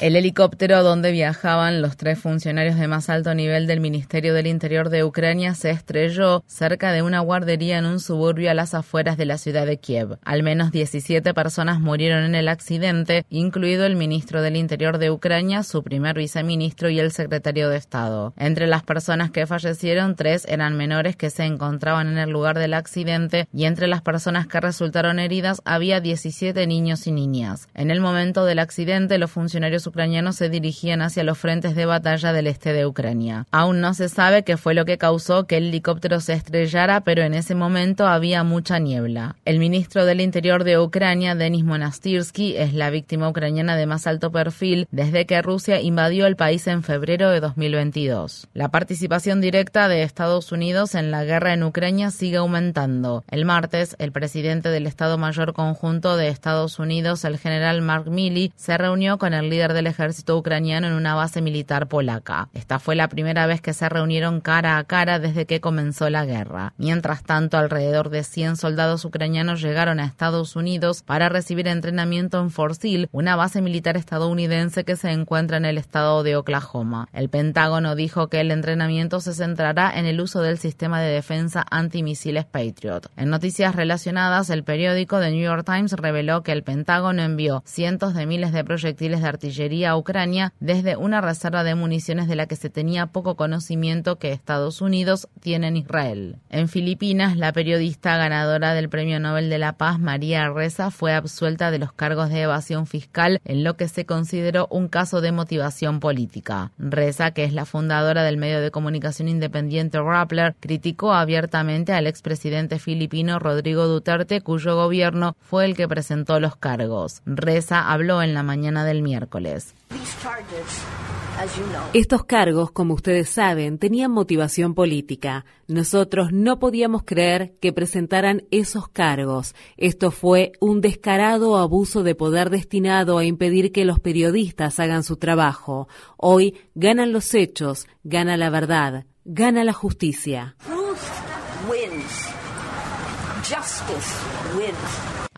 El helicóptero donde viajaban los tres funcionarios de más alto nivel del Ministerio del Interior de Ucrania se estrelló cerca de una guardería en un suburbio a las afueras de la ciudad de Kiev. Al menos 17 personas murieron en el accidente, incluido el ministro del Interior de Ucrania, su primer viceministro y el secretario de Estado. Entre las personas que fallecieron, tres eran menores que se encontraban en el lugar del accidente y entre las personas que resultaron heridas había 17 niños y niñas. En el momento del accidente, los funcionarios ucranianos se dirigían hacia los frentes de batalla del este de Ucrania. Aún no se sabe qué fue lo que causó que el helicóptero se estrellara, pero en ese momento había mucha niebla. El ministro del Interior de Ucrania, Denis Monastirsky, es la víctima ucraniana de más alto perfil desde que Rusia invadió el país en febrero de 2022. La participación directa de Estados Unidos en la guerra en Ucrania sigue aumentando. El martes, el presidente del Estado Mayor Conjunto de Estados Unidos, el general Mark Milley, se reunió con el líder de del ejército ucraniano en una base militar polaca. Esta fue la primera vez que se reunieron cara a cara desde que comenzó la guerra. Mientras tanto, alrededor de 100 soldados ucranianos llegaron a Estados Unidos para recibir entrenamiento en Fort Sill, una base militar estadounidense que se encuentra en el estado de Oklahoma. El Pentágono dijo que el entrenamiento se centrará en el uso del sistema de defensa antimisiles Patriot. En noticias relacionadas, el periódico The New York Times reveló que el Pentágono envió cientos de miles de proyectiles de artillería a Ucrania desde una reserva de municiones de la que se tenía poco conocimiento que Estados Unidos tiene en Israel. En Filipinas, la periodista ganadora del Premio Nobel de la Paz, María Reza, fue absuelta de los cargos de evasión fiscal en lo que se consideró un caso de motivación política. Reza, que es la fundadora del medio de comunicación independiente Rappler, criticó abiertamente al expresidente filipino Rodrigo Duterte, cuyo gobierno fue el que presentó los cargos. Reza habló en la mañana del miércoles. Estos cargos, como ustedes saben, tenían motivación política. Nosotros no podíamos creer que presentaran esos cargos. Esto fue un descarado abuso de poder destinado a impedir que los periodistas hagan su trabajo. Hoy ganan los hechos, gana la verdad, gana la justicia.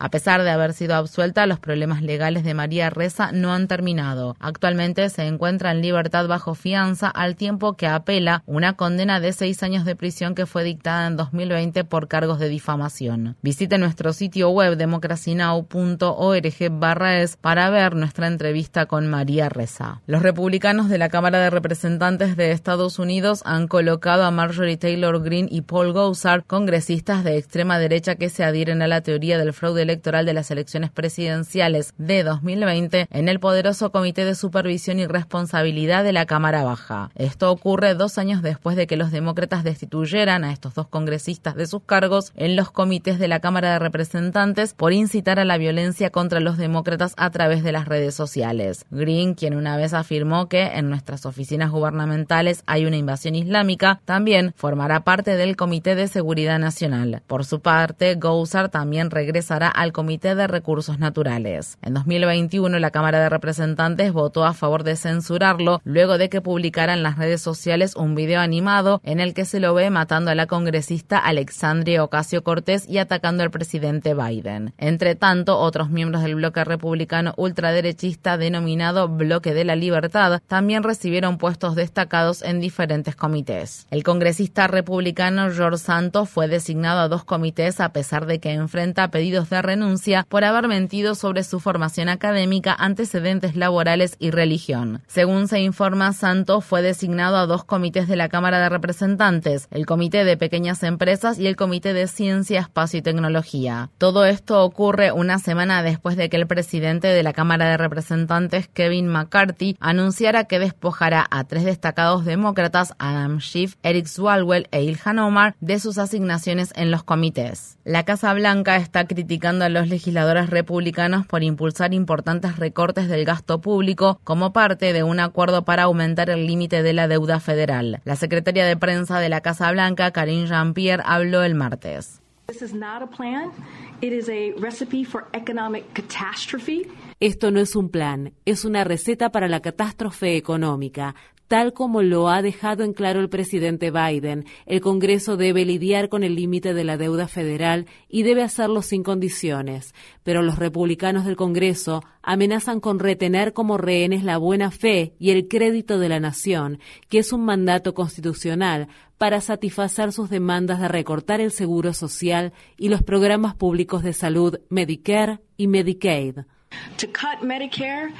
A pesar de haber sido absuelta, los problemas legales de María Reza no han terminado. Actualmente se encuentra en libertad bajo fianza al tiempo que apela una condena de seis años de prisión que fue dictada en 2020 por cargos de difamación. Visite nuestro sitio web democracynow.org barra es para ver nuestra entrevista con María Reza. Los republicanos de la Cámara de Representantes de Estados Unidos han colocado a Marjorie Taylor Greene y Paul Gosar, congresistas de extrema derecha que se adhieren a la teoría del fraude electoral de las elecciones presidenciales de 2020 en el poderoso Comité de Supervisión y Responsabilidad de la Cámara Baja. Esto ocurre dos años después de que los demócratas destituyeran a estos dos congresistas de sus cargos en los comités de la Cámara de Representantes por incitar a la violencia contra los demócratas a través de las redes sociales. Green, quien una vez afirmó que en nuestras oficinas gubernamentales hay una invasión islámica, también formará parte del Comité de Seguridad Nacional. Por su parte, Goussar también regresará al Comité de Recursos Naturales. En 2021, la Cámara de Representantes votó a favor de censurarlo luego de que publicara en las redes sociales un video animado en el que se lo ve matando a la congresista Alexandria Ocasio Cortés y atacando al presidente Biden. Entre tanto, otros miembros del bloque republicano ultraderechista denominado Bloque de la Libertad también recibieron puestos destacados en diferentes comités. El congresista republicano George Santos fue designado a dos comités a pesar de que enfrenta pedidos de renuncia por haber mentido sobre su formación académica, antecedentes laborales y religión. Según se informa, Santos fue designado a dos comités de la Cámara de Representantes, el Comité de Pequeñas Empresas y el Comité de Ciencia, Espacio y Tecnología. Todo esto ocurre una semana después de que el presidente de la Cámara de Representantes, Kevin McCarthy, anunciara que despojará a tres destacados demócratas, Adam Schiff, Eric Swalwell e Ilhan Omar, de sus asignaciones en los comités. La Casa Blanca está criticando a los legisladores republicanos por impulsar importantes recortes del gasto público como parte de un acuerdo para aumentar el límite de la deuda federal. La secretaria de prensa de la Casa Blanca, Karine Jean-Pierre, habló el martes. Esto no es un plan, es una receta para la catástrofe económica tal como lo ha dejado en claro el presidente Biden. El Congreso debe lidiar con el límite de la deuda federal y debe hacerlo sin condiciones. Pero los republicanos del Congreso amenazan con retener como rehenes la buena fe y el crédito de la nación, que es un mandato constitucional, para satisfacer sus demandas de recortar el seguro social y los programas públicos de salud Medicare y Medicaid. Medicare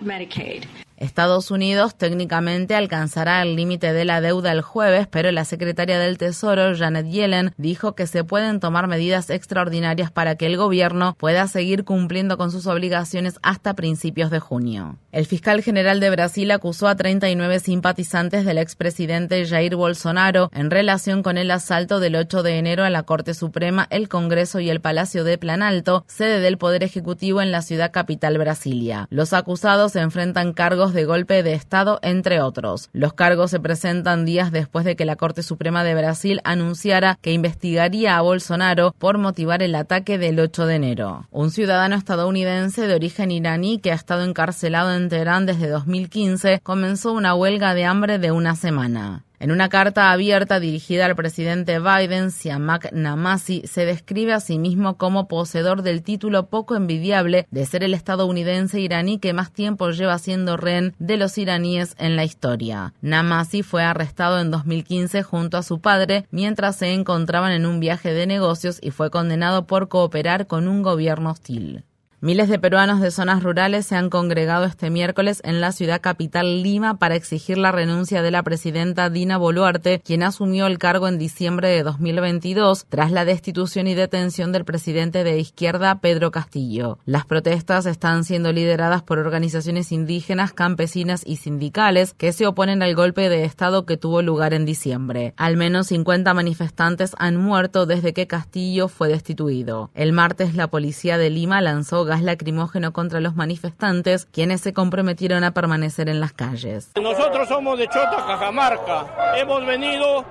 Medicaid. Estados Unidos técnicamente alcanzará el límite de la deuda el jueves, pero la secretaria del Tesoro, Janet Yellen, dijo que se pueden tomar medidas extraordinarias para que el gobierno pueda seguir cumpliendo con sus obligaciones hasta principios de junio. El fiscal general de Brasil acusó a 39 simpatizantes del expresidente Jair Bolsonaro en relación con el asalto del 8 de enero a la Corte Suprema, el Congreso y el Palacio de Planalto, sede del Poder Ejecutivo en la ciudad capital Brasilia. Los acusados enfrentan cargos de golpe de Estado, entre otros. Los cargos se presentan días después de que la Corte Suprema de Brasil anunciara que investigaría a Bolsonaro por motivar el ataque del 8 de enero. Un ciudadano estadounidense de origen iraní que ha estado encarcelado en Teherán desde 2015 comenzó una huelga de hambre de una semana. En una carta abierta dirigida al presidente Biden, Siamak Namasi se describe a sí mismo como poseedor del título poco envidiable de ser el estadounidense iraní que más tiempo lleva siendo rehén de los iraníes en la historia. Namasi fue arrestado en 2015 junto a su padre mientras se encontraban en un viaje de negocios y fue condenado por cooperar con un gobierno hostil. Miles de peruanos de zonas rurales se han congregado este miércoles en la ciudad capital Lima para exigir la renuncia de la presidenta Dina Boluarte, quien asumió el cargo en diciembre de 2022 tras la destitución y detención del presidente de izquierda Pedro Castillo. Las protestas están siendo lideradas por organizaciones indígenas, campesinas y sindicales que se oponen al golpe de Estado que tuvo lugar en diciembre. Al menos 50 manifestantes han muerto desde que Castillo fue destituido. El martes la policía de Lima lanzó gas lacrimógeno contra los manifestantes, quienes se comprometieron a permanecer en las calles. Nosotros somos de Chota, Cajamarca. Hemos venido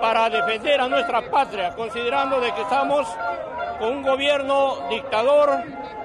para defender a nuestra patria, considerando de que estamos con un gobierno dictador,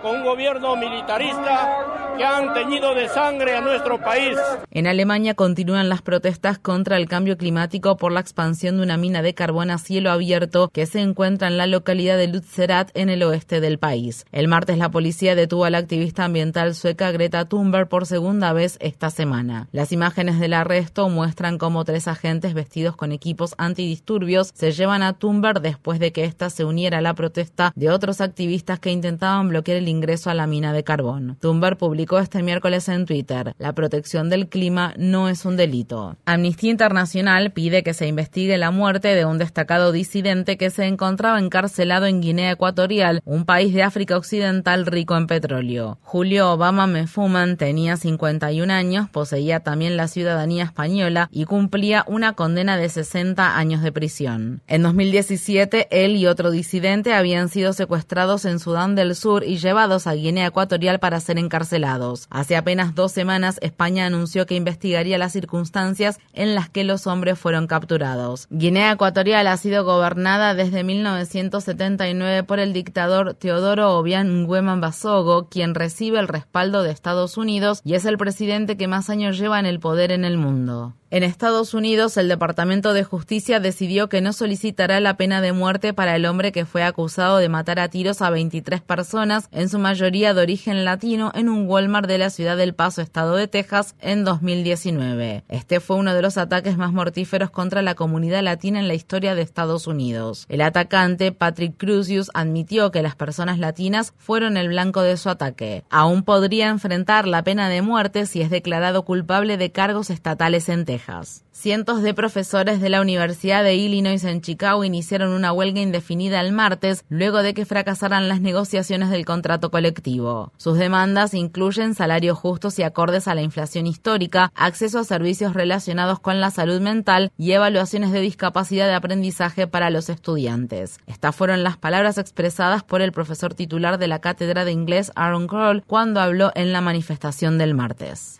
con un gobierno militarista que han teñido de sangre a nuestro país. En Alemania continúan las protestas contra el cambio climático por la expansión de una mina de carbón a cielo abierto que se encuentra en la localidad de Lützerath en el oeste del país. El martes la policía detuvo a la activista ambiental sueca Greta Thunberg por segunda vez esta semana. Las imágenes del arresto muestran cómo tres agentes vestidos con equipos antidisturbios se llevan a Thunberg después de que ésta se uniera a la protesta de otros activistas que intentaban bloquear el ingreso a la mina de carbón. Thunberg publicó este miércoles en Twitter, la protección del clima no es un delito. Amnistía Internacional pide que se investigue la muerte de un destacado disidente que se encontraba encarcelado en Guinea Ecuatorial, un país de África Occidental rico en petróleo. Julio Obama Mefuman tenía 51 años, poseía también la ciudadanía española y cumplía una condena de 60 años de prisión. En 2017, él y otro disidente habían sido secuestrados en Sudán del Sur y llevados a Guinea Ecuatorial para ser encarcelados. Hace apenas dos semanas, España anunció que investigaría las circunstancias en las que los hombres fueron capturados. Guinea Ecuatorial ha sido gobernada desde 1979 por el dictador Teodoro Obiang Nguema Basogo, quien recibe el respaldo de Estados Unidos y es el presidente que más años lleva en el poder en el mundo. En Estados Unidos, el Departamento de Justicia decidió que no solicitará la pena de muerte para el hombre que fue acusado de matar a tiros a 23 personas, en su mayoría de origen latino, en un De la ciudad del Paso, estado de Texas, en 2019. Este fue uno de los ataques más mortíferos contra la comunidad latina en la historia de Estados Unidos. El atacante, Patrick Crucius, admitió que las personas latinas fueron el blanco de su ataque. Aún podría enfrentar la pena de muerte si es declarado culpable de cargos estatales en Texas. Cientos de profesores de la Universidad de Illinois en Chicago iniciaron una huelga indefinida el martes luego de que fracasaran las negociaciones del contrato colectivo. Sus demandas incluyen salarios justos y acordes a la inflación histórica, acceso a servicios relacionados con la salud mental y evaluaciones de discapacidad de aprendizaje para los estudiantes. Estas fueron las palabras expresadas por el profesor titular de la cátedra de inglés Aaron Kroll cuando habló en la manifestación del martes.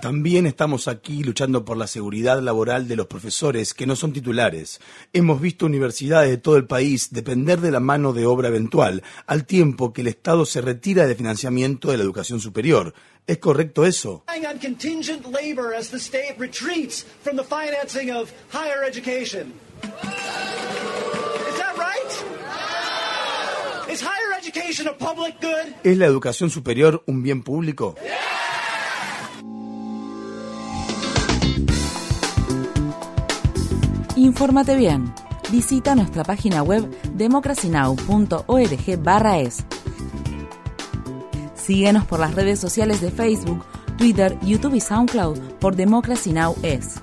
También estamos aquí luchando por la seguridad laboral de los profesores que no son titulares. Hemos visto universidades de todo el país depender de la mano de obra eventual, al tiempo que el Estado se retira del financiamiento de la educación superior. ¿Es correcto eso? ¿Es la educación superior un bien público? Infórmate bien. Visita nuestra página web democracynow.org/es. Síguenos por las redes sociales de Facebook, Twitter, YouTube y SoundCloud por Democracy Now! es.